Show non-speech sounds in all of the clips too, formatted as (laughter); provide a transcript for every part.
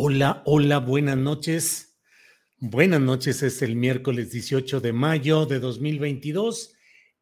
Hola, hola, buenas noches. Buenas noches, es el miércoles 18 de mayo de 2022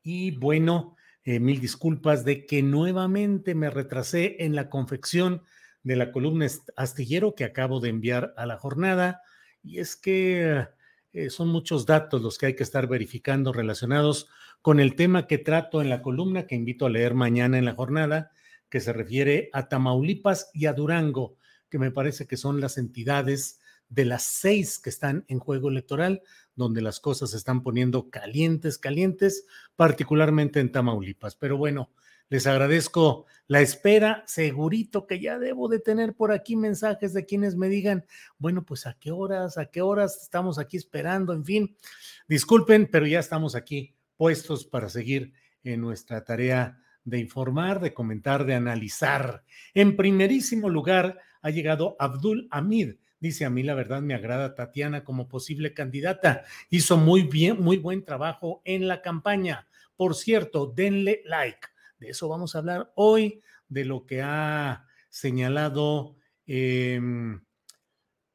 y bueno, eh, mil disculpas de que nuevamente me retrasé en la confección de la columna astillero que acabo de enviar a la jornada. Y es que eh, son muchos datos los que hay que estar verificando relacionados con el tema que trato en la columna que invito a leer mañana en la jornada que se refiere a Tamaulipas y a Durango que me parece que son las entidades de las seis que están en juego electoral, donde las cosas se están poniendo calientes, calientes, particularmente en Tamaulipas. Pero bueno, les agradezco la espera. Segurito que ya debo de tener por aquí mensajes de quienes me digan, bueno, pues a qué horas, a qué horas estamos aquí esperando, en fin. Disculpen, pero ya estamos aquí puestos para seguir en nuestra tarea de informar, de comentar, de analizar. En primerísimo lugar, ha llegado Abdul Hamid. Dice a mí la verdad me agrada Tatiana como posible candidata. Hizo muy bien, muy buen trabajo en la campaña. Por cierto, denle like. De eso vamos a hablar hoy, de lo que ha señalado em,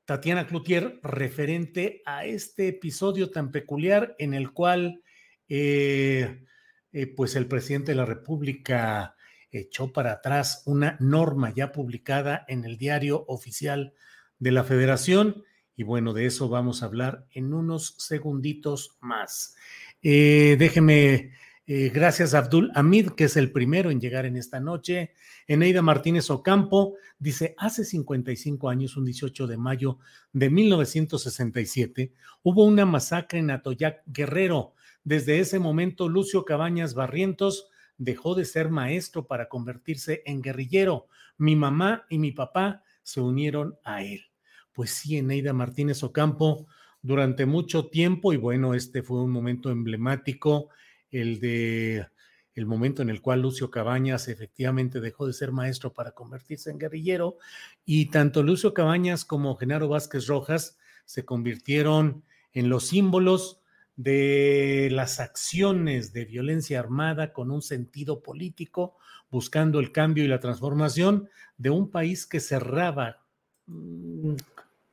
Tatiana Cloutier referente a este episodio tan peculiar en el cual eh, eh, pues el presidente de la República echó para atrás una norma ya publicada en el diario oficial de la federación. Y bueno, de eso vamos a hablar en unos segunditos más. Eh, déjeme, eh, gracias a Abdul Hamid, que es el primero en llegar en esta noche. Eneida Martínez Ocampo dice, hace 55 años, un 18 de mayo de 1967, hubo una masacre en Atoyac Guerrero. Desde ese momento, Lucio Cabañas Barrientos dejó de ser maestro para convertirse en guerrillero. Mi mamá y mi papá se unieron a él. Pues sí, Eneida Martínez Ocampo, durante mucho tiempo, y bueno, este fue un momento emblemático, el de el momento en el cual Lucio Cabañas efectivamente dejó de ser maestro para convertirse en guerrillero, y tanto Lucio Cabañas como Genaro Vázquez Rojas se convirtieron en los símbolos de las acciones de violencia armada con un sentido político, buscando el cambio y la transformación de un país que cerraba, mm,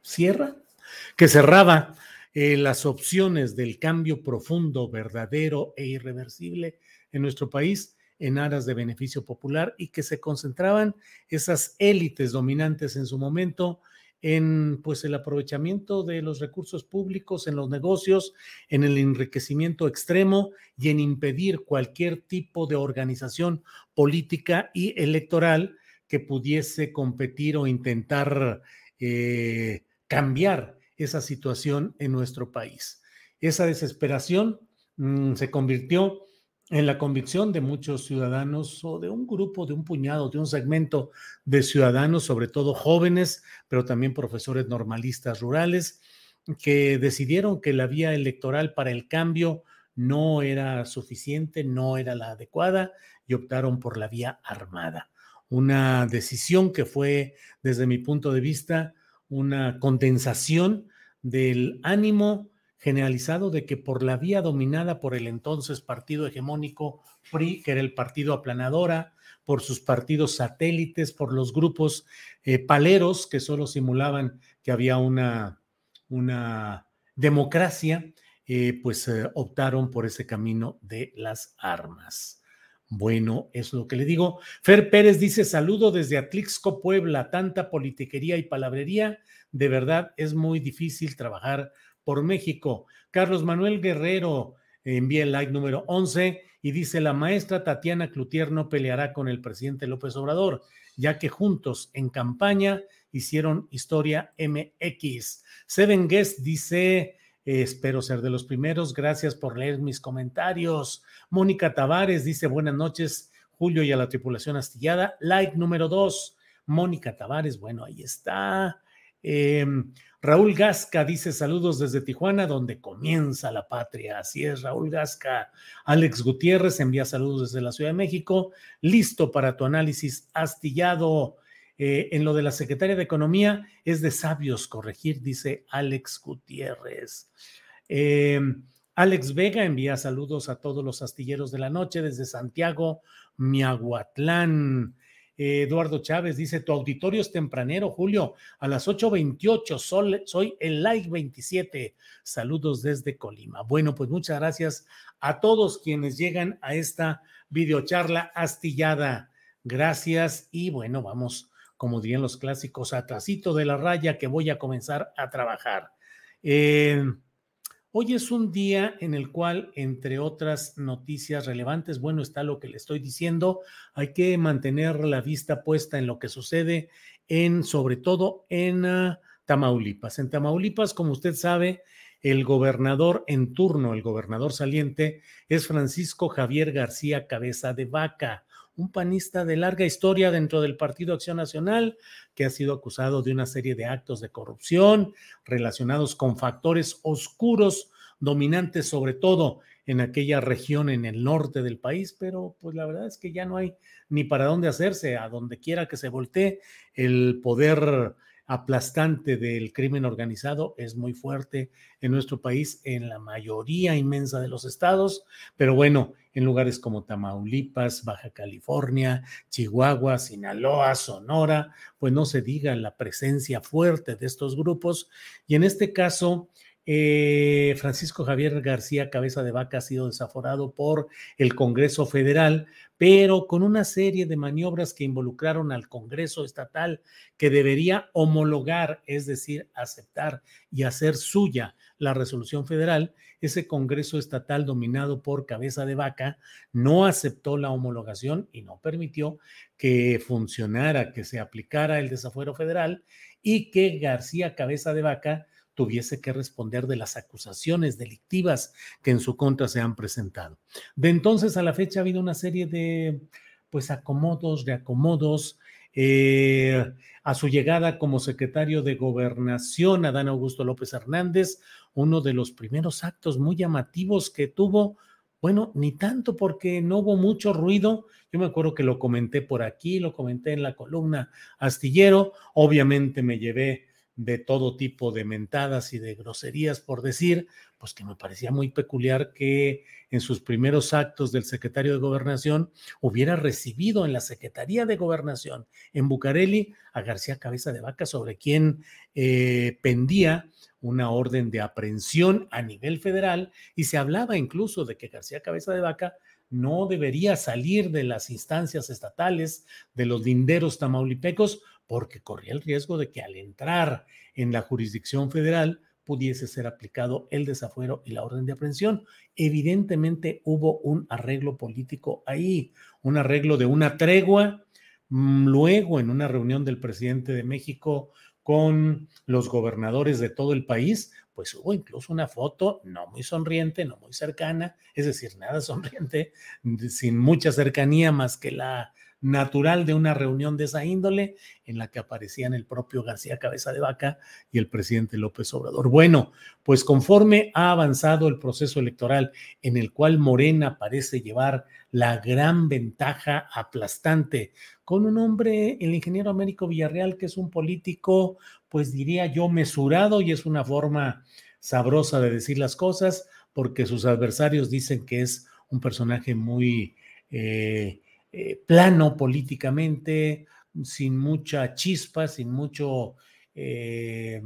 cierra, que cerraba eh, las opciones del cambio profundo, verdadero e irreversible en nuestro país en aras de beneficio popular y que se concentraban esas élites dominantes en su momento en pues el aprovechamiento de los recursos públicos en los negocios, en el enriquecimiento extremo y en impedir cualquier tipo de organización política y electoral que pudiese competir o intentar eh, cambiar esa situación en nuestro país. Esa desesperación mm, se convirtió en la convicción de muchos ciudadanos o de un grupo, de un puñado, de un segmento de ciudadanos, sobre todo jóvenes, pero también profesores normalistas rurales, que decidieron que la vía electoral para el cambio no era suficiente, no era la adecuada y optaron por la vía armada. Una decisión que fue, desde mi punto de vista, una condensación del ánimo generalizado de que por la vía dominada por el entonces partido hegemónico PRI, que era el partido aplanadora, por sus partidos satélites, por los grupos eh, paleros que solo simulaban que había una, una democracia, eh, pues eh, optaron por ese camino de las armas. Bueno, es lo que le digo. Fer Pérez dice: Saludo desde Atlixco, Puebla. Tanta politiquería y palabrería. De verdad es muy difícil trabajar por México. Carlos Manuel Guerrero envía el like número 11 y dice, la maestra Tatiana Cloutier no peleará con el presidente López Obrador, ya que juntos en campaña hicieron historia MX. Seven Guest dice, espero ser de los primeros, gracias por leer mis comentarios. Mónica Tavares dice, buenas noches, Julio y a la tripulación astillada. Like número 2, Mónica Tavares, bueno, ahí está. Eh, Raúl Gasca dice saludos desde Tijuana, donde comienza la patria. Así es, Raúl Gasca. Alex Gutiérrez envía saludos desde la Ciudad de México. Listo para tu análisis astillado. Eh, en lo de la secretaria de Economía es de sabios corregir, dice Alex Gutiérrez. Eh, Alex Vega envía saludos a todos los astilleros de la noche desde Santiago, Miahuatlán. Eduardo Chávez dice, tu auditorio es tempranero, Julio, a las 8.28, soy, soy el like 27. Saludos desde Colima. Bueno, pues muchas gracias a todos quienes llegan a esta videocharla astillada. Gracias y bueno, vamos, como dirían los clásicos, atrasito de la raya que voy a comenzar a trabajar. Eh, Hoy es un día en el cual, entre otras noticias relevantes, bueno, está lo que le estoy diciendo, hay que mantener la vista puesta en lo que sucede en, sobre todo en uh, Tamaulipas. En Tamaulipas, como usted sabe, el gobernador en turno, el gobernador saliente, es Francisco Javier García Cabeza de Vaca, un panista de larga historia dentro del Partido Acción Nacional, que ha sido acusado de una serie de actos de corrupción relacionados con factores oscuros, dominantes sobre todo en aquella región en el norte del país, pero pues la verdad es que ya no hay ni para dónde hacerse, a donde quiera que se voltee, el poder aplastante del crimen organizado es muy fuerte en nuestro país, en la mayoría inmensa de los estados, pero bueno, en lugares como Tamaulipas, Baja California, Chihuahua, Sinaloa, Sonora, pues no se diga la presencia fuerte de estos grupos. Y en este caso, eh, Francisco Javier García Cabeza de Vaca ha sido desaforado por el Congreso Federal, pero con una serie de maniobras que involucraron al Congreso Estatal que debería homologar, es decir, aceptar y hacer suya la resolución federal, ese Congreso Estatal dominado por Cabeza de Vaca no aceptó la homologación y no permitió que funcionara, que se aplicara el desafuero federal y que García Cabeza de Vaca tuviese que responder de las acusaciones delictivas que en su contra se han presentado. De entonces a la fecha ha habido una serie de pues acomodos, reacomodos. Eh, a su llegada como secretario de gobernación, Adán Augusto López Hernández, uno de los primeros actos muy llamativos que tuvo, bueno, ni tanto porque no hubo mucho ruido. Yo me acuerdo que lo comenté por aquí, lo comenté en la columna Astillero. Obviamente me llevé de todo tipo de mentadas y de groserías por decir, pues que me parecía muy peculiar que en sus primeros actos del secretario de gobernación hubiera recibido en la Secretaría de Gobernación en Bucareli a García Cabeza de Vaca, sobre quien eh, pendía una orden de aprehensión a nivel federal y se hablaba incluso de que García Cabeza de Vaca no debería salir de las instancias estatales, de los linderos tamaulipecos, porque corría el riesgo de que al entrar en la jurisdicción federal pudiese ser aplicado el desafuero y la orden de aprehensión. Evidentemente hubo un arreglo político ahí, un arreglo de una tregua. Mm, luego, en una reunión del presidente de México con los gobernadores de todo el país, pues hubo incluso una foto no muy sonriente, no muy cercana, es decir, nada (laughs) sonriente, sin mucha cercanía más que la natural de una reunión de esa índole en la que aparecían el propio García Cabeza de Vaca y el presidente López Obrador. Bueno, pues conforme ha avanzado el proceso electoral en el cual Morena parece llevar la gran ventaja aplastante con un hombre, el ingeniero Américo Villarreal, que es un político, pues diría yo, mesurado y es una forma sabrosa de decir las cosas, porque sus adversarios dicen que es un personaje muy... Eh, eh, plano políticamente, sin mucha chispa, sin mucho, eh,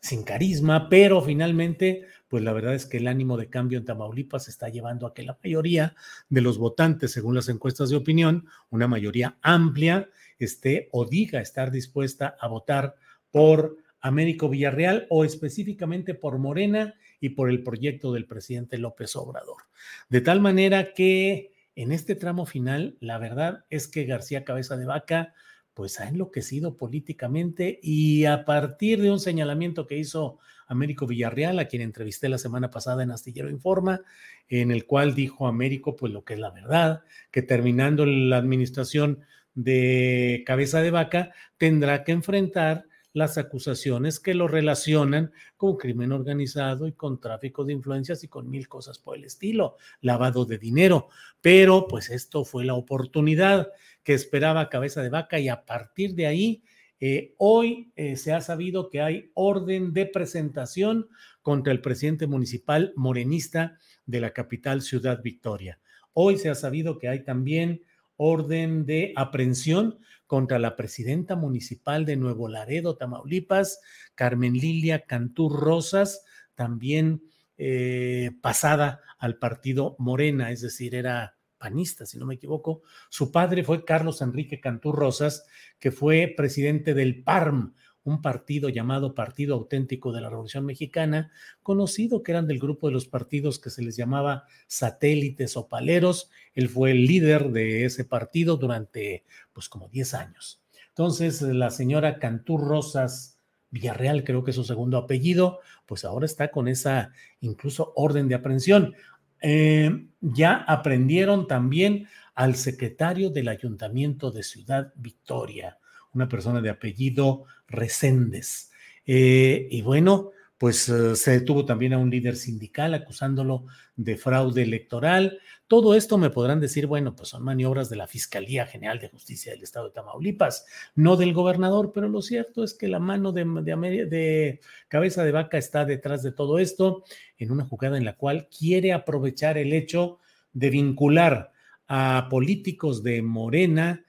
sin carisma, pero finalmente, pues la verdad es que el ánimo de cambio en Tamaulipas está llevando a que la mayoría de los votantes, según las encuestas de opinión, una mayoría amplia, esté o diga estar dispuesta a votar por Américo Villarreal o específicamente por Morena y por el proyecto del presidente López Obrador. De tal manera que en este tramo final, la verdad es que García Cabeza de Vaca pues ha enloquecido políticamente y a partir de un señalamiento que hizo Américo Villarreal, a quien entrevisté la semana pasada en Astillero Informa, en el cual dijo Américo pues lo que es la verdad, que terminando la administración de Cabeza de Vaca tendrá que enfrentar las acusaciones que lo relacionan con crimen organizado y con tráfico de influencias y con mil cosas por el estilo, lavado de dinero. Pero pues esto fue la oportunidad que esperaba Cabeza de Vaca y a partir de ahí, eh, hoy eh, se ha sabido que hay orden de presentación contra el presidente municipal morenista de la capital Ciudad Victoria. Hoy se ha sabido que hay también orden de aprehensión contra la presidenta municipal de Nuevo Laredo, Tamaulipas, Carmen Lilia Cantú Rosas, también eh, pasada al partido Morena, es decir, era panista, si no me equivoco. Su padre fue Carlos Enrique Cantú Rosas, que fue presidente del PARM, un partido llamado Partido Auténtico de la Revolución Mexicana, conocido que eran del grupo de los partidos que se les llamaba satélites o paleros. Él fue el líder de ese partido durante, pues, como 10 años. Entonces, la señora Cantú Rosas Villarreal, creo que es su segundo apellido, pues ahora está con esa incluso orden de aprehensión. Eh, ya aprendieron también al secretario del Ayuntamiento de Ciudad Victoria, una persona de apellido Reséndez. Eh, y bueno, pues eh, se detuvo también a un líder sindical acusándolo de fraude electoral. Todo esto me podrán decir, bueno, pues son maniobras de la Fiscalía General de Justicia del Estado de Tamaulipas, no del gobernador, pero lo cierto es que la mano de, cabeza de vaca está detrás de todo esto en una jugada en la cual quiere aprovechar el hecho de vincular a políticos de Morena,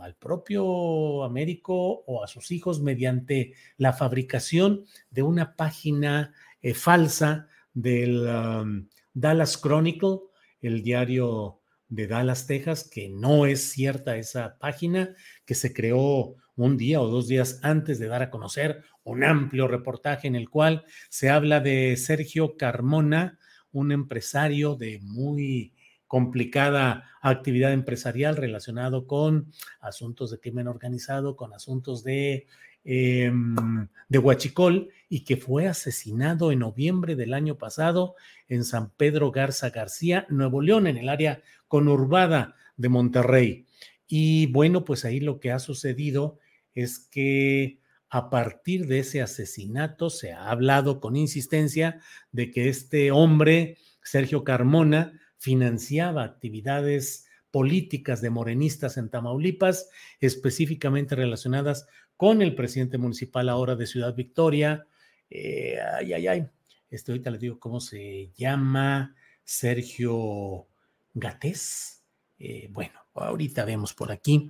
al propio Américo o a sus hijos mediante la fabricación de una página eh, falsa del um, Dallas Chronicle, el diario de Dallas, Texas, que no es cierta esa página, que se creó un día o dos días antes de dar a conocer un amplio reportaje en el cual se habla de Sergio Carmona, un empresario de muy complicada actividad empresarial relacionado con asuntos de crimen organizado, con asuntos de, em, de Huachicol y que fue asesinado en noviembre del año pasado en San Pedro Garza García, Nuevo León, en el área conurbada de Monterrey. Y bueno, pues ahí lo que ha sucedido es que a partir de ese asesinato se ha hablado con insistencia de que este hombre, Sergio Carmona, financiaba actividades políticas de morenistas en Tamaulipas, específicamente relacionadas con el presidente municipal ahora de Ciudad Victoria. Eh, ay, ay, ay. Este ahorita le digo cómo se llama, Sergio Gatés. Eh, bueno, ahorita vemos por aquí.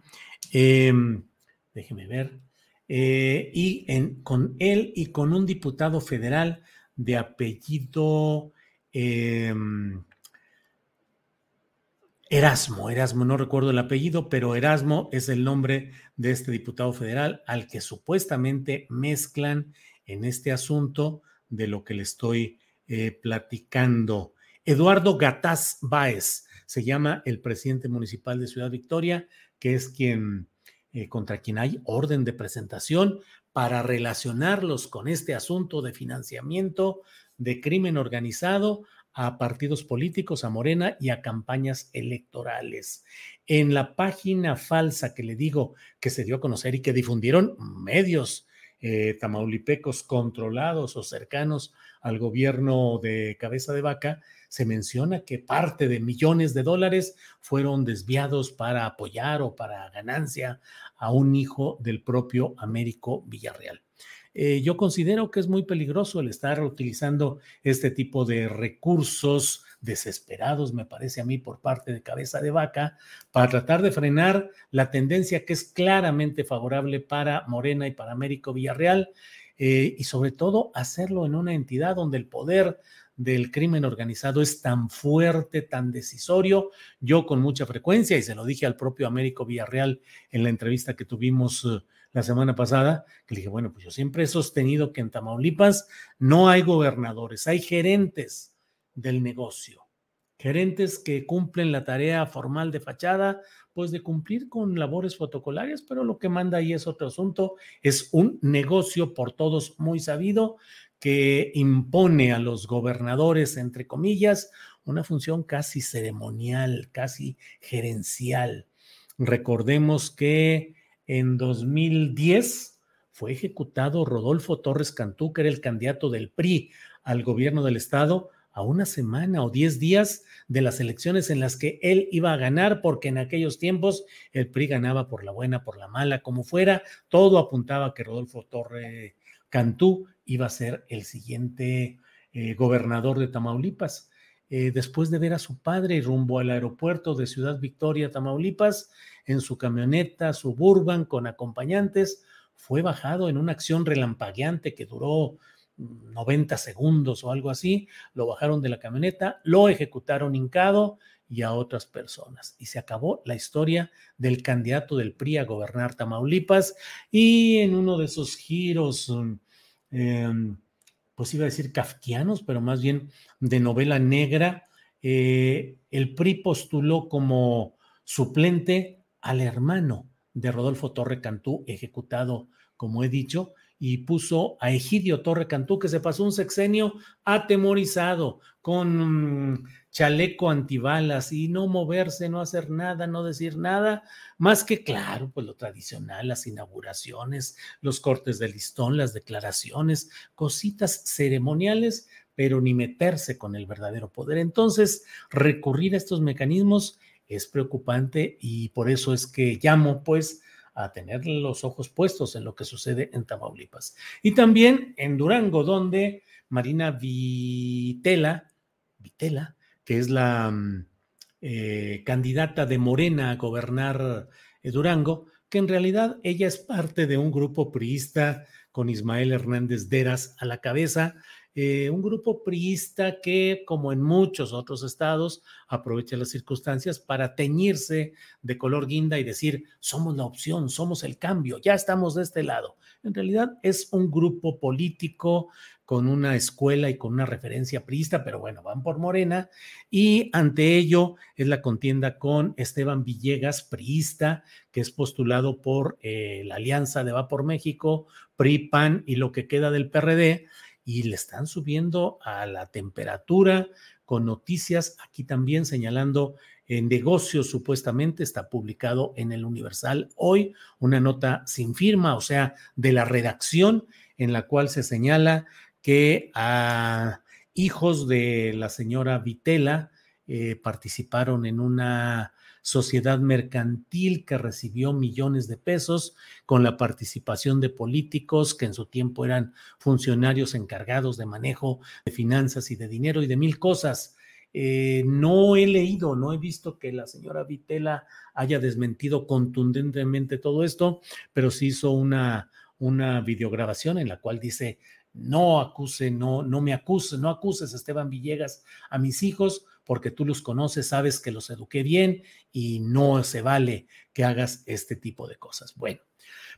Em, déjeme ver. Eh, y con él y con un diputado federal de apellido em, Erasmo, Erasmo, no recuerdo el apellido, pero Erasmo es el nombre de este diputado federal al que supuestamente mezclan en este asunto de lo que le estoy eh, platicando. Eduardo Gataz Báez se llama el presidente municipal de Ciudad Victoria, que es quien eh, contra quien hay orden de presentación para relacionarlos con este asunto de financiamiento de crimen organizado a partidos políticos, a Morena y a campañas electorales. En la página falsa que le digo que se dio a conocer y que difundieron medios eh, tamaulipecos controlados o cercanos al gobierno de cabeza de vaca, se menciona que parte de millones de dólares fueron desviados para apoyar o para ganancia a un hijo del propio Américo Villarreal. Eh, yo considero que es muy peligroso el estar utilizando este tipo de recursos desesperados, me parece a mí, por parte de cabeza de vaca, para tratar de frenar la tendencia que es claramente favorable para Morena y para Américo Villarreal, eh, y sobre todo hacerlo en una entidad donde el poder del crimen organizado es tan fuerte, tan decisorio. Yo con mucha frecuencia, y se lo dije al propio Américo Villarreal en la entrevista que tuvimos eh, la semana pasada, que le dije, bueno, pues yo siempre he sostenido que en Tamaulipas no hay gobernadores, hay gerentes del negocio, gerentes que cumplen la tarea formal de fachada, pues de cumplir con labores protocolarias, pero lo que manda ahí es otro asunto, es un negocio por todos muy sabido que impone a los gobernadores, entre comillas, una función casi ceremonial, casi gerencial. Recordemos que en 2010 fue ejecutado Rodolfo Torres Cantú, que era el candidato del PRI al gobierno del estado, a una semana o diez días de las elecciones en las que él iba a ganar, porque en aquellos tiempos el PRI ganaba por la buena, por la mala, como fuera, todo apuntaba que Rodolfo Torres Cantú iba a ser el siguiente eh, gobernador de Tamaulipas. Eh, después de ver a su padre rumbo al aeropuerto de Ciudad Victoria, Tamaulipas, en su camioneta suburban con acompañantes, fue bajado en una acción relampagueante que duró 90 segundos o algo así, lo bajaron de la camioneta, lo ejecutaron hincado y a otras personas. Y se acabó la historia del candidato del PRI a gobernar Tamaulipas y en uno de esos giros mm, Em, pues iba a decir kafkianos, pero más bien de novela negra, eh, el PRI postuló como suplente al hermano de Rodolfo Torre Cantú, ejecutado, como he dicho, y puso a Egidio Torre Cantú, que se pasó un sexenio atemorizado, con mm, chaleco antibalas y no moverse, no hacer nada, no decir nada, más que claro, pues lo tradicional, las inauguraciones, los cortes de listón, las declaraciones, cositas ceremoniales, pero ni meterse con el verdadero poder. Entonces, recurrir a estos mecanismos es preocupante y por eso es que llamo pues a tener los ojos puestos en lo que sucede en Tamaulipas. Y también en Durango, donde Marina Vitela, Vitela, que es la mm, eh, candidata de Morena a gobernar eh, Durango, que en realidad ella es parte de un grupo priista con Ismael Hernández Deras a la cabeza, eh, un grupo priista que, como en muchos otros estados, aprovecha las circunstancias para teñirse de color guinda y decir, somos la opción, somos el cambio, ya estamos de este lado. En realidad es un grupo político con una escuela y con una referencia priista, pero bueno, van por Morena y ante ello es la contienda con Esteban Villegas, priista, que es postulado por eh, la Alianza de Va por México, PRI, PAN y lo que queda del PRD y le están subiendo a la temperatura con noticias aquí también señalando en negocios supuestamente está publicado en el Universal hoy una nota sin firma, o sea, de la redacción en la cual se señala que a hijos de la señora Vitela eh, participaron en una sociedad mercantil que recibió millones de pesos con la participación de políticos que en su tiempo eran funcionarios encargados de manejo de finanzas y de dinero y de mil cosas. Eh, no he leído, no he visto que la señora Vitela haya desmentido contundentemente todo esto, pero sí hizo una, una videograbación en la cual dice, no acuse, no, no me acuse, no acuses Esteban Villegas a mis hijos porque tú los conoces, sabes que los eduqué bien y no se vale que hagas este tipo de cosas. Bueno,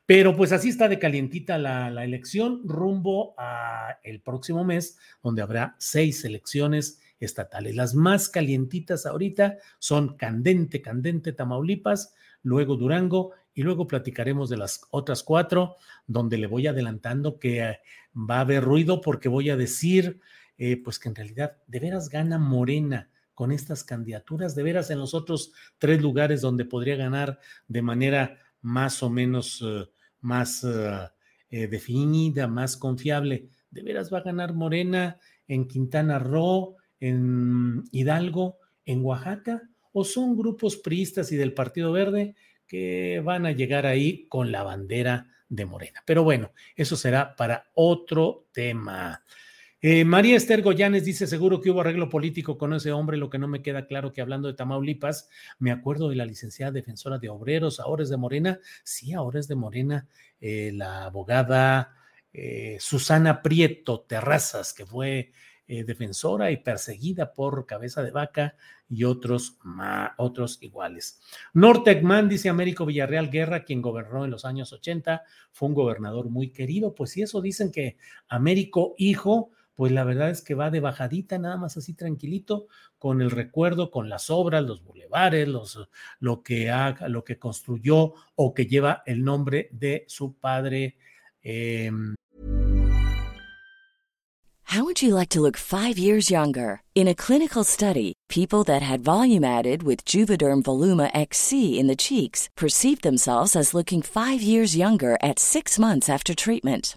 pero pues así está de calientita la, elección rumbo a el próximo mes, donde habrá seis elecciones estatales. Las más calientitas ahorita son Candente, Candente, Tamaulipas, luego Durango y luego platicaremos de las otras cuatro, donde le voy adelantando que va a haber ruido porque voy a decir, eh, pues que en realidad de veras gana Morena con estas candidaturas, de veras en los otros tres lugares donde podría ganar de manera más o menos eh, más definida, más confiable, de veras va a ganar Morena en Quintana Roo, en Hidalgo, en Oaxaca, o son grupos priistas y del Partido Verde que van a llegar ahí con la bandera de Morena. Pero bueno, eso será para otro tema. Eh, María Esther Goyanes dice, seguro que hubo arreglo político con ese hombre, lo que no me queda claro que hablando de Tamaulipas, me acuerdo de la licenciada defensora de obreros, ahora es de Morena, sí, ahora es de Morena, eh, la abogada eh, Susana Prieto Terrazas, que fue defensora y perseguida por Cabeza de Vaca y otros, otros iguales. Nortecman dice Américo Villarreal Guerra, quien gobernó en los años 80, fue un gobernador muy querido, pues si eso dicen que Américo hijo pues la verdad es que va de bajadita, nada más así tranquilito, con el recuerdo, con las obras, los bulevares, los, lo, que haga, lo que construyó o que lleva el nombre de su padre. Eh... How would you like to look five years younger? In a clinical study, people that had volume added with Juvederm Voluma XC in the cheeks perceived themselves as looking five years younger at six months after treatment.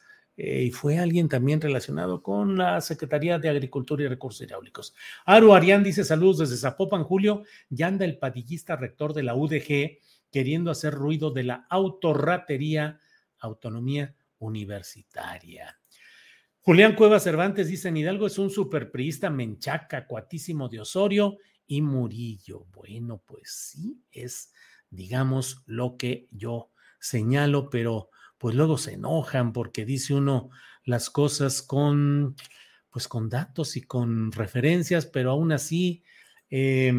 Eh, y fue alguien también relacionado con la Secretaría de Agricultura y Recursos Hidráulicos. Aru Arián dice saludos desde Zapopan, Julio. Ya anda el padillista rector de la UDG queriendo hacer ruido de la autorratería, autonomía universitaria. Julián Cuevas Cervantes dice, en Hidalgo es un superpriista menchaca, cuatísimo de Osorio y Murillo. Bueno, pues sí, es, digamos, lo que yo señalo, pero pues luego se enojan porque dice uno las cosas con, pues con datos y con referencias, pero aún así, eh,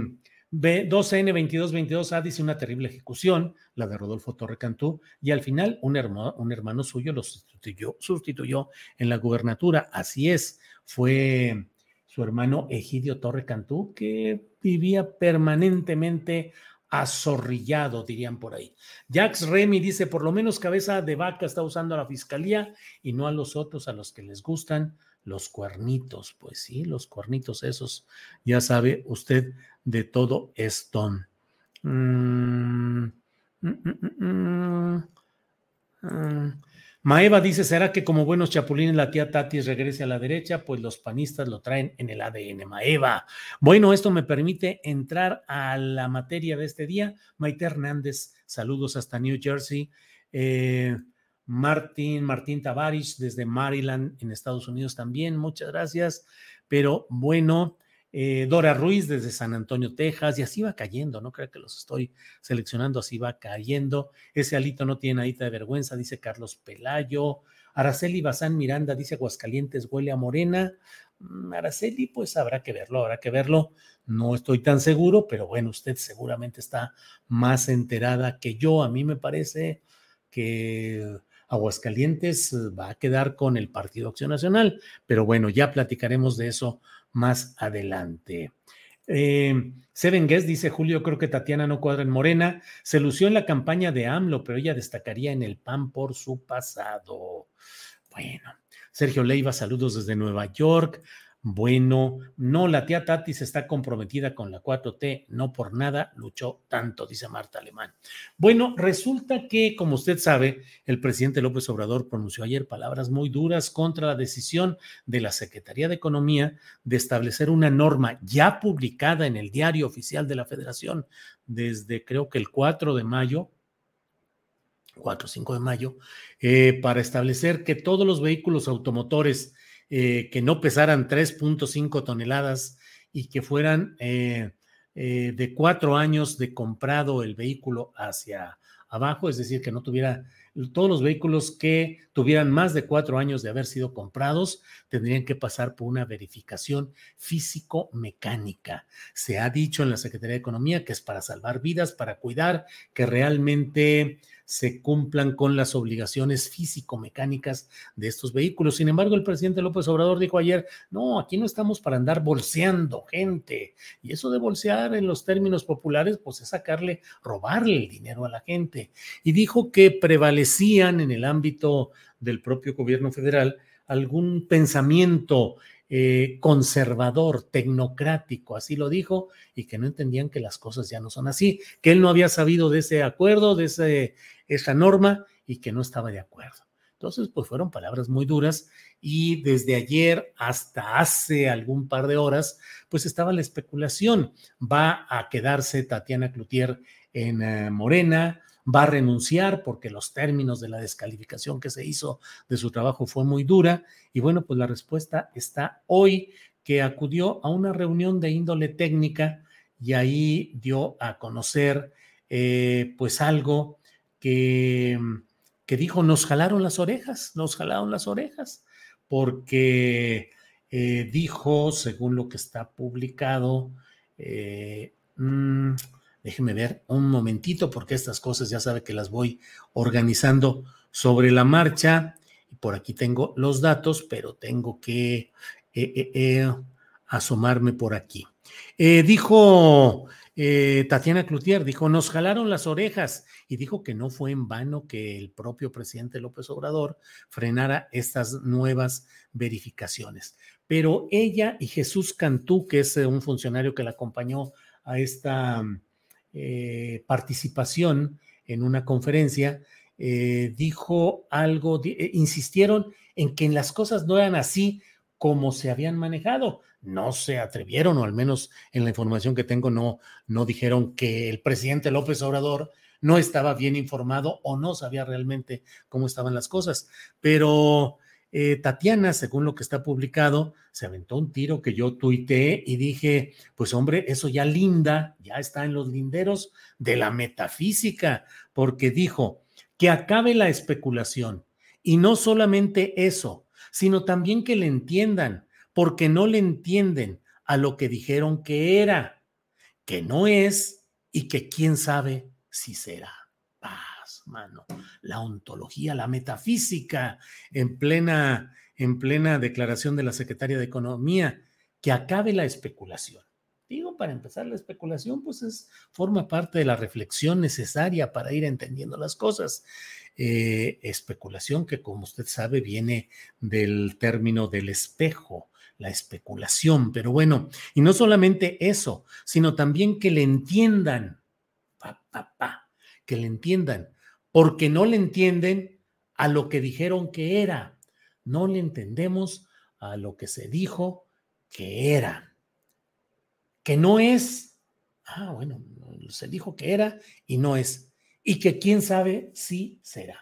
B2N2222A dice una terrible ejecución, la de Rodolfo Torre Cantú, y al final un hermano, un hermano suyo lo sustituyó, sustituyó en la gubernatura. Así es, fue su hermano Egidio Torre Cantú, que vivía permanentemente azorrillado, dirían por ahí. Jax Remy dice, por lo menos cabeza de vaca está usando a la fiscalía y no a los otros a los que les gustan los cuernitos. Pues sí, los cuernitos esos. Ya sabe usted de todo esto. Mm, mm, mm, Maeva dice, ¿será que como buenos chapulines la tía Tatis regrese a la derecha? Pues los panistas lo traen en el ADN. Maeva. Bueno, esto me permite entrar a la materia de este día. Maite Hernández, saludos hasta New Jersey. Eh, Martín, Martín Tavares desde Maryland, en Estados Unidos también, muchas gracias. Pero bueno, eh, Dora Ruiz desde San Antonio, Texas, y así va cayendo, no creo que los estoy seleccionando, así va cayendo. Ese alito no tiene adita de vergüenza, dice Carlos Pelayo. Araceli Bazán Miranda dice Aguascalientes huele a morena. Mm, Araceli, pues habrá que verlo, habrá que verlo. No estoy tan seguro, pero bueno, usted seguramente está más enterada que yo. A mí me parece que Aguascalientes va a quedar con el Partido Acción Nacional, pero bueno, ya platicaremos de eso más adelante. Eh, Seven Guest dice Julio, creo que Tatiana no cuadra en Morena. Se lució en la campaña de AMLO, pero ella destacaría en el PAN por su pasado. Bueno, Sergio Leiva, saludos desde Nueva York. Bueno, no, la tía Tatis está comprometida con la 4T, no por nada luchó tanto, dice Marta Alemán. Bueno, resulta que, como usted sabe, el presidente López Obrador pronunció ayer palabras muy duras contra la decisión de la Secretaría de Economía de establecer una norma ya publicada en el diario oficial de la Federación desde creo que el 4 de mayo, 4 o 5 de mayo, eh, para establecer que todos los vehículos automotores eh, que no pesaran 3.5 toneladas y que fueran eh, eh, de cuatro años de comprado el vehículo hacia abajo, es decir, que no tuviera todos los vehículos que tuvieran más de cuatro años de haber sido comprados tendrían que pasar por una verificación físico-mecánica. Se ha dicho en la Secretaría de Economía que es para salvar vidas, para cuidar que realmente se cumplan con las obligaciones físico-mecánicas de estos vehículos. Sin embargo, el presidente López Obrador dijo ayer, no, aquí no estamos para andar bolseando gente. Y eso de bolsear en los términos populares, pues es sacarle, robarle el dinero a la gente. Y dijo que prevalecían en el ámbito del propio gobierno federal algún pensamiento eh, conservador, tecnocrático, así lo dijo, y que no entendían que las cosas ya no son así, que él no había sabido de ese acuerdo, de ese, esa norma, y que no estaba de acuerdo. Entonces, pues fueron palabras muy duras y desde ayer hasta hace algún par de horas, pues estaba la especulación. Va a quedarse Tatiana Cloutier en eh, Morena, va a renunciar porque los términos de la descalificación que se hizo de su trabajo fue muy dura. Y bueno, pues la respuesta está hoy que acudió a una reunión de índole técnica y ahí dio a conocer eh, pues algo que, que, dijo, nos jalaron las orejas, nos jalaron las orejas, porque eh, dijo, según lo que está publicado, eh, mm, Déjeme ver un momentito porque estas cosas ya sabe que las voy organizando sobre la marcha. Por aquí tengo los datos, pero tengo que eh, eh, eh, asomarme por aquí. dijo Tatiana Cloutier, dijo, nos jalaron las orejas y dijo que no fue en vano que el propio presidente López Obrador frenara estas nuevas verificaciones. Pero ella y Jesús Cantú, que es un funcionario que la acompañó a esta eh, participación en una conferencia, eh, dijo algo, eh, insistieron en que las cosas no eran así como se habían manejado. No se atrevieron, o al menos en la información que tengo, no, no dijeron que el presidente López Obrador no estaba bien informado o no sabía realmente cómo estaban las cosas. Pero eh, Tatiana, según lo que está publicado, se aventó un tiro que yo tuiteé y dije, pues hombre, eso ya linda, ya está en los linderos de la metafísica, porque dijo que acabe la especulación. Y no solamente eso, sino también que le entiendan, porque no le entienden a lo que dijeron que era, que no es y que quién sabe si será mano. La ontología, la metafísica, en plena, en plena declaración de la secretaria de Economía, que acabe la especulación. Digo, para empezar, la especulación, pues es, forma parte de la reflexión necesaria para ir entendiendo las cosas. Eh, especulación que, como usted sabe, viene del término del espejo, la especulación. Pero bueno, y no solamente eso, sino también que le entiendan, pa, pa, pa, que le entiendan porque no le entienden a lo que dijeron que era. No le entendemos a lo que se dijo que era. Que no es. Ah, bueno, se dijo que era y no es. Y que quién sabe si será.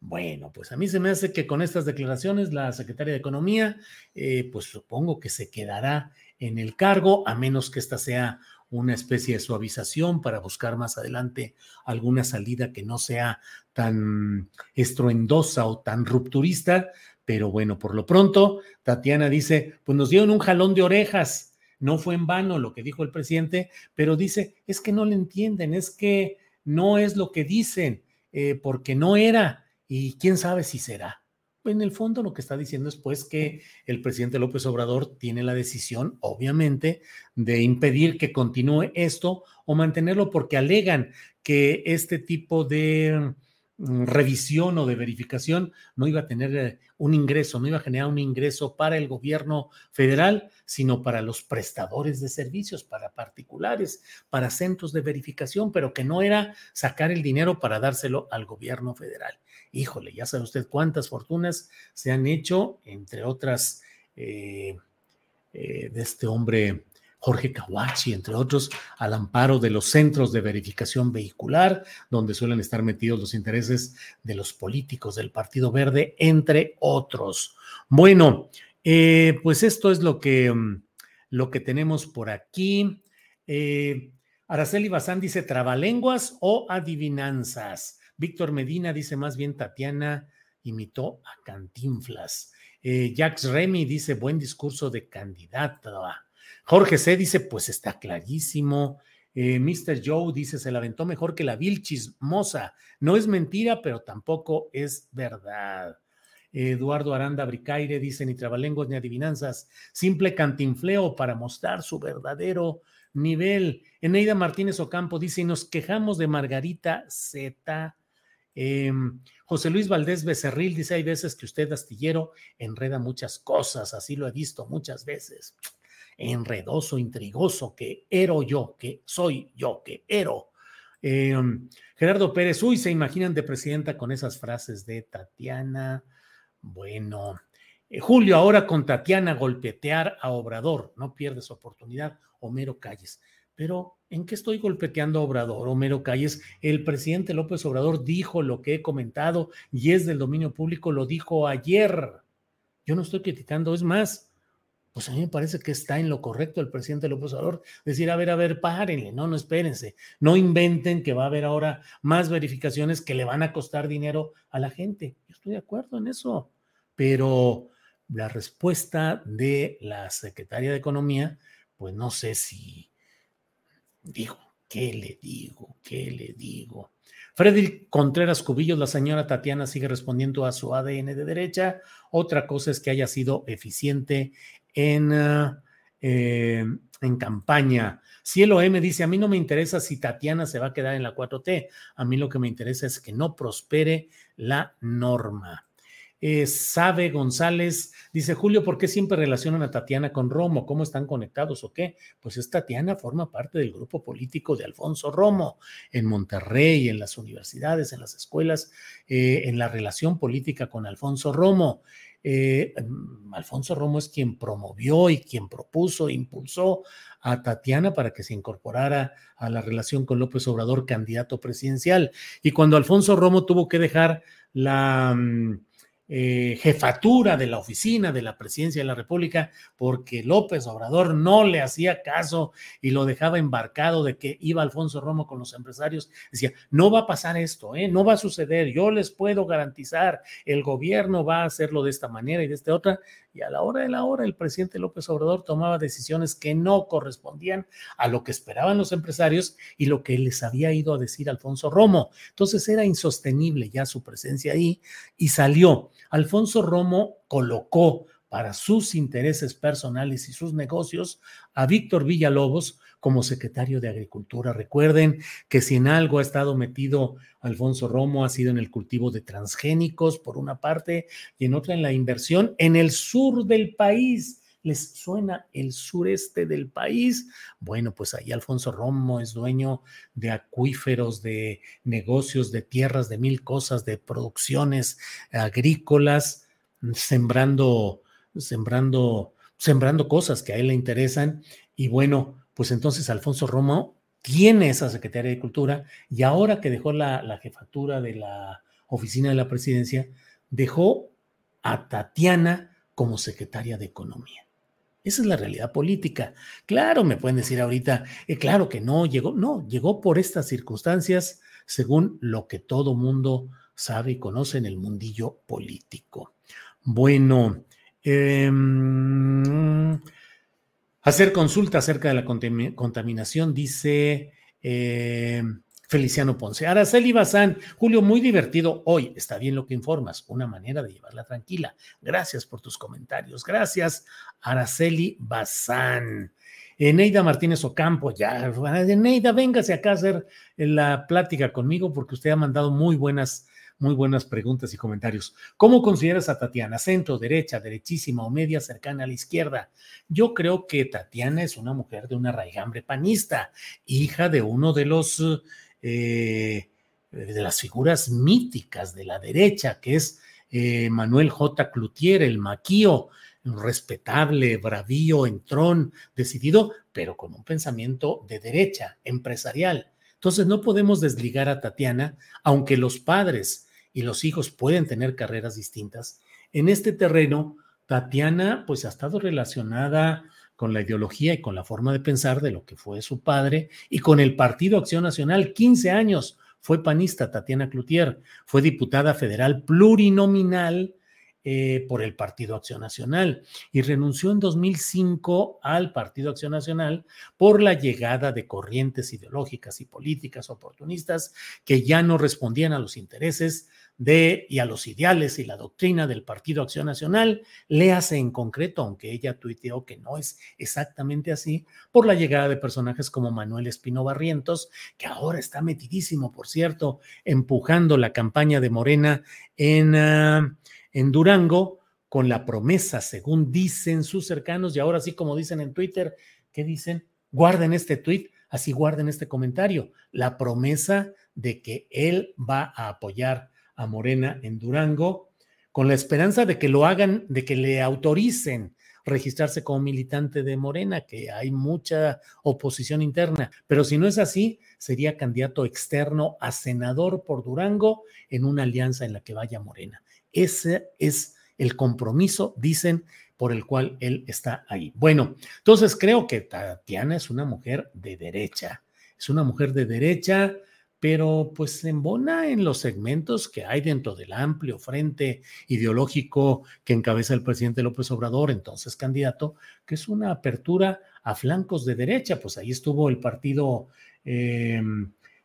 Bueno, pues a mí se me hace que con estas declaraciones la secretaria de Economía, eh, pues supongo que se quedará en el cargo, a menos que esta sea una especie de suavización para buscar más adelante alguna salida que no sea tan estruendosa o tan rupturista. Pero bueno, por lo pronto, Tatiana dice, pues nos dieron un jalón de orejas. No fue en vano lo que dijo el presidente, pero dice, es que no le entienden, es que no es lo que dicen, eh, porque no era y quién sabe si será en el fondo lo que está diciendo es pues que el presidente López Obrador tiene la decisión, obviamente, de impedir que continúe esto o mantenerlo porque alegan que este tipo de mm, revisión o de verificación no iba a tener eh, un ingreso, no iba a generar un ingreso para el gobierno federal, sino para los prestadores de servicios, para particulares, para centros de verificación, pero que no era sacar el dinero para dárselo al gobierno federal. Híjole, ya sabe usted cuántas fortunas se han hecho, entre otras, eh, eh, de este hombre Jorge Kawachi, entre otros, al amparo de los centros de verificación vehicular, donde suelen estar metidos los intereses de los políticos del Partido Verde, entre otros. Bueno, eh, pues esto es lo que, mm, lo que tenemos por aquí. Araceli Bazán dice trabalenguas o adivinanzas. Víctor Medina dice más bien Tatiana imitó a Cantinflas. Eh, Jax Remy dice buen discurso de candidata. Jorge C. dice, pues está clarísimo. Eh, Mr. Joe dice, se la aventó mejor que la vil chismosa. No es mentira, pero tampoco es verdad. Eduardo Aranda Bricaire dice, ni trabalenguas ni adivinanzas, simple cantinfleo para mostrar su verdadero nivel. Eneida Martínez Ocampo dice, y nos quejamos de Margarita Z. Em, José Luis Valdés Becerril dice, hay veces que usted, astillero, enreda muchas cosas, así lo he visto muchas veces enredoso, intrigoso, que ero yo, que soy yo, que ero. Em, Gerardo Pérez, uy, se imaginan de presidenta con esas frases de Tatiana. Bueno, eh, Julio, ahora con Tatiana golpetear a Obrador, no pierdes oportunidad, Homero Calles. Pero, ¿en qué estoy golpeteando a Obrador, Homero Calles? El presidente López Obrador dijo lo que he comentado y es del dominio público, lo dijo ayer. Yo no estoy criticando, es más, pues a mí me parece que está en lo correcto el presidente López Obrador, decir, a ver, a ver, párenle, no, no espérense, no inventen que va a haber ahora más verificaciones que le van a costar dinero a la gente. Yo estoy de acuerdo en eso, pero la respuesta de la secretaria de Economía, pues no sé si digo, ¿qué le digo? ¿Qué le digo? Freddy Contreras Cubillos, la señora Tatiana sigue respondiendo a su ADN de derecha. Otra cosa es que haya sido eficiente en, ah, eh, en campaña. Cielo M dice, a mí no me interesa si Tatiana se va a quedar en la 4T, a mí lo que me interesa es que no prospere la norma. Eh, Sabe González dice, Julio, ¿por qué siempre relacionan a Tatiana con Romo? ¿Cómo están conectados o qué? Pues es Tatiana, forma parte del grupo político de Alfonso Romo en Monterrey, en las universidades, en las escuelas, eh, en la relación política con Alfonso Romo. Eh, mm, Alfonso Romo es quien promovió y quien propuso impulsó a Tatiana para que se incorporara a la relación con López Obrador, candidato presidencial. Y cuando Alfonso Romo tuvo que dejar la... Mm, eh, jefatura de la oficina de la presidencia de la República, porque López Obrador no le hacía caso y lo dejaba embarcado de que iba Alfonso Romo con los empresarios. Decía, no va a pasar esto, ¿eh? no va a suceder, yo les puedo garantizar, el gobierno va a hacerlo de esta manera y de esta otra. Y a la hora de la hora, el presidente López Obrador tomaba decisiones que no correspondían a lo que esperaban los empresarios y lo que les había ido a decir Alfonso Romo. Entonces era insostenible ya su presencia ahí y salió. Alfonso Romo colocó para sus intereses personales y sus negocios a Víctor Villalobos como secretario de Agricultura. Recuerden que si en algo ha estado metido Alfonso Romo ha sido en el cultivo de transgénicos, por una parte, y en otra en la inversión en el sur del país. ¿Les suena el sureste del país? Bueno, pues ahí Alfonso Romo es dueño de acuíferos, de negocios, de tierras, de mil cosas, de producciones agrícolas, sembrando, sembrando, sembrando cosas que a él le interesan. Y bueno, pues entonces Alfonso Romo tiene esa Secretaría de Cultura y ahora que dejó la, la jefatura de la oficina de la presidencia, dejó a Tatiana como secretaria de Economía. Esa es la realidad política. Claro, me pueden decir ahorita, eh, claro que no, llegó, no, llegó por estas circunstancias según lo que todo mundo sabe y conoce en el mundillo político. Bueno, eh, hacer consulta acerca de la contaminación, dice eh, Feliciano Ponce. Araceli Bazán, Julio, muy divertido hoy. Está bien lo que informas, una manera de llevarla tranquila. Gracias por tus comentarios. Gracias, Araceli Bazán. Neida Martínez Ocampo, ya, Neida, véngase acá a hacer la plática conmigo porque usted ha mandado muy buenas muy buenas preguntas y comentarios. ¿Cómo consideras a Tatiana? ¿Centro, derecha, derechísima o media cercana a la izquierda? Yo creo que Tatiana es una mujer de una raigambre panista, hija de uno de los eh, de las figuras míticas de la derecha, que es eh, Manuel J. Cloutier, el maquío, respetable, bravío, entrón, decidido, pero con un pensamiento de derecha, empresarial. Entonces no podemos desligar a Tatiana, aunque los padres y los hijos pueden tener carreras distintas. En este terreno, Tatiana pues ha estado relacionada con la ideología y con la forma de pensar de lo que fue su padre y con el Partido Acción Nacional, 15 años fue panista Tatiana Cloutier, fue diputada federal plurinominal eh, por el Partido Acción Nacional y renunció en 2005 al Partido Acción Nacional por la llegada de corrientes ideológicas y políticas oportunistas que ya no respondían a los intereses de y a los ideales y la doctrina del Partido Acción Nacional, le hace en concreto, aunque ella tuiteó que no es exactamente así, por la llegada de personajes como Manuel Espino Barrientos, que ahora está metidísimo, por cierto, empujando la campaña de Morena en... Ah, en Durango con la promesa, según dicen sus cercanos, y ahora sí como dicen en Twitter, ¿qué dicen? Guarden este tweet, así guarden este comentario, la promesa de que él va a apoyar a Morena en Durango con la esperanza de que lo hagan, de que le autoricen registrarse como militante de Morena, que hay mucha oposición interna, pero si no es así, sería candidato externo a senador por Durango en una alianza en la que vaya Morena. Ese es el compromiso, dicen, por el cual él está ahí. Bueno, entonces creo que Tatiana es una mujer de derecha, es una mujer de derecha, pero pues se embona en los segmentos que hay dentro del amplio frente ideológico que encabeza el presidente López Obrador, entonces candidato, que es una apertura a flancos de derecha, pues ahí estuvo el partido eh,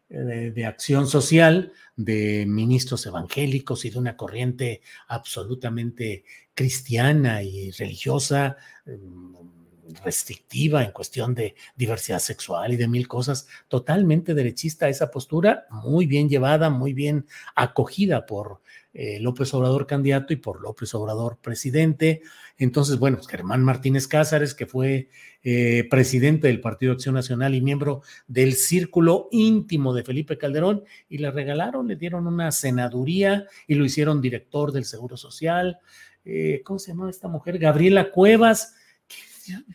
de, acción social, de ministros evangélicos y de una corriente absolutamente cristiana y religiosa, mm, restrictiva en cuestión de diversidad sexual y de mil cosas, totalmente derechista esa postura, muy bien llevada, muy bien acogida por eh, López Obrador candidato y por López Obrador presidente. Entonces, bueno, pues, Germán Martínez Cázares, que fue eh, presidente del Partido Acción Nacional y miembro del círculo íntimo de Felipe Calderón, y le regalaron, le dieron una senaduría y lo hicieron director del Seguro Social. Eh, ¿Cómo se llama esta mujer? Gabriela Cuevas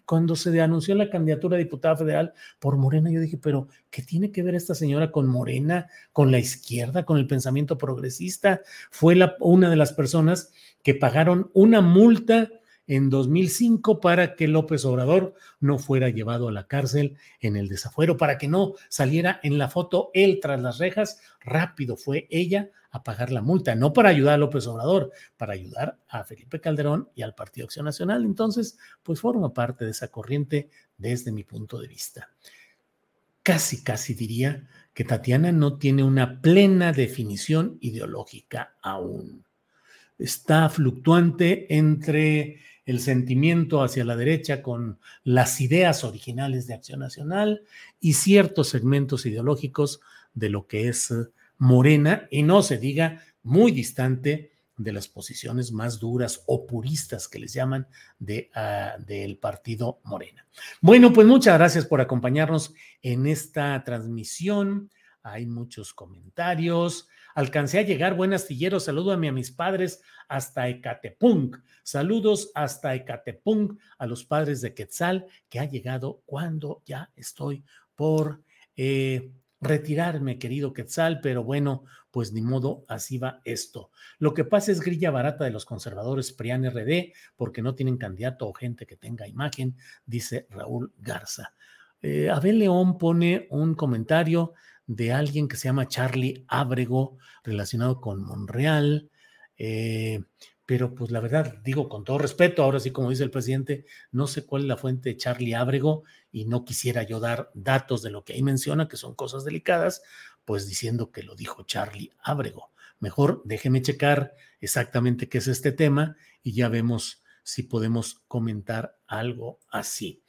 cuando se anunció la candidatura a diputada federal por Morena, yo dije, pero ¿qué tiene que ver esta señora con Morena, con la izquierda, con el pensamiento progresista? Fue la, una de las personas que pagaron una multa en 2005 para que López Obrador no fuera llevado a la cárcel en el desafuero, para que no saliera en la foto él tras las rejas. Rápido fue ella a pagar la multa, no para ayudar a López Obrador, para ayudar a Felipe Calderón y al Partido Acción Nacional. Entonces, pues forma parte de esa corriente desde mi punto de vista. Casi, casi diría que Tatiana no tiene una plena definición ideológica aún. Está fluctuante entre el sentimiento hacia la derecha con las ideas originales de Acción Nacional y ciertos segmentos ideológicos de lo que es Morena y no se diga muy distante de las posiciones más duras o puristas que les llaman de, ah, del partido Morena. Bueno, pues muchas gracias por acompañarnos en esta transmisión. Hay muchos comentarios. Alcancé a llegar, buen astillero. Salúdame a mis padres hasta Ecatepunk. Saludos hasta Ecatepunk a los padres de Quetzal, que ha llegado cuando ya estoy por eh, retirarme, querido Quetzal, pero bueno, pues ni modo, así va esto. Lo que pasa es grilla barata de los conservadores PRIAN RD, porque no tienen candidato o gente que tenga imagen, dice Raúl Garza. Eh, Abel León pone un comentario de alguien que se llama Charlie Ábrego, relacionado con Monreal. Eh, pero pues la verdad, digo con todo respeto, ahora sí como dice el presidente, no sé cuál es la fuente de Charlie Ábrego y no quisiera yo dar datos de lo que ahí menciona, que son cosas delicadas, pues diciendo que lo dijo Charlie Ábrego. Mejor déjeme checar exactamente qué es este tema y ya vemos si podemos comentar algo así.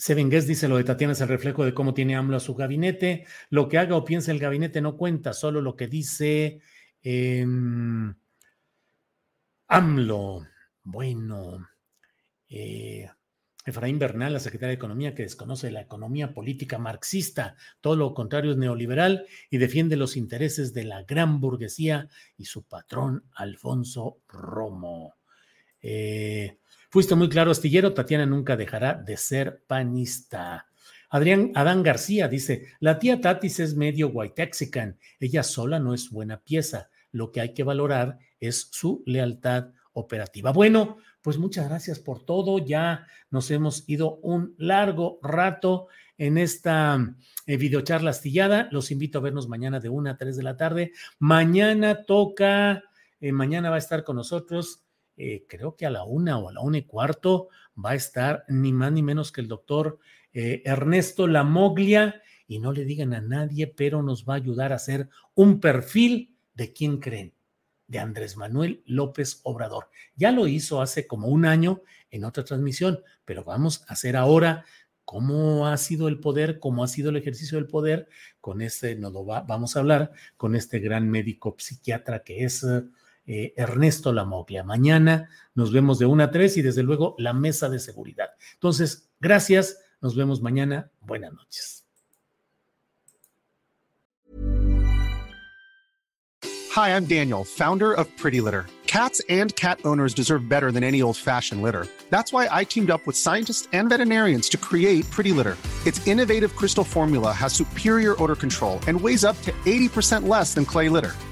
Sevengués dice lo de Tatiana es el reflejo de cómo tiene AMLO a su gabinete. Lo que haga o piense el gabinete no cuenta, solo lo que dice Em, AMLO, bueno, eh, Efraín Bernal, la secretaria de Economía, que desconoce la economía política marxista, todo lo contrario es neoliberal y defiende los intereses de la gran burguesía y su patrón, Alfonso Romo. Eh, fuiste muy claro, astillero, Tatiana nunca dejará de ser panista. Adrián Adán García dice, la tía Tatis es medio whitexican, ella sola no es buena pieza, lo que hay que valorar es su lealtad operativa. Bueno, pues muchas gracias por todo. Ya nos hemos ido un largo rato en esta eh, videocharla astillada. Los invito a vernos mañana de una a tres de la tarde. Mañana toca, eh, mañana va a estar con nosotros, eh, creo que a la una o a la una y cuarto va a estar ni más ni menos que el doctor Ernesto Lamoglia. Y no le digan a nadie, pero nos va a ayudar a hacer un perfil de quién creen de Andrés Manuel López Obrador. Ya lo hizo hace como un año en otra transmisión, pero vamos a hacer ahora cómo ha sido el poder, cómo ha sido el ejercicio del poder con este, no lo vamos a hablar con este gran médico psiquiatra que es eh, Ernesto Lamoglia. Mañana nos vemos de una a tres y desde luego la mesa de seguridad. Entonces, gracias, nos vemos mañana. Buenas noches. Hi, I'm Daniel, founder of Pretty Litter. Cats and cat owners deserve better than any old-fashioned litter. That's why I teamed up with scientists and veterinarians to create Pretty Litter. Its innovative crystal formula has superior odor control and weighs up to 80% less than clay litter.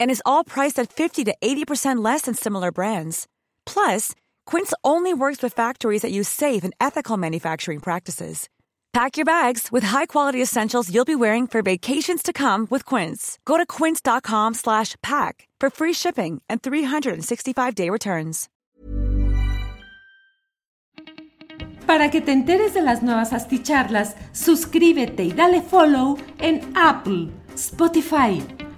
And is all priced at 50 to 80% less than similar brands. Plus, Quince only works with factories that use safe and ethical manufacturing practices. Pack your bags with high-quality essentials you'll be wearing for vacations to come with Quince. Go to quince.com slash pack for free shipping and 365-day returns. Para que te enteres de las nuevas asticharlas, suscríbete y dale follow en Apple, Spotify,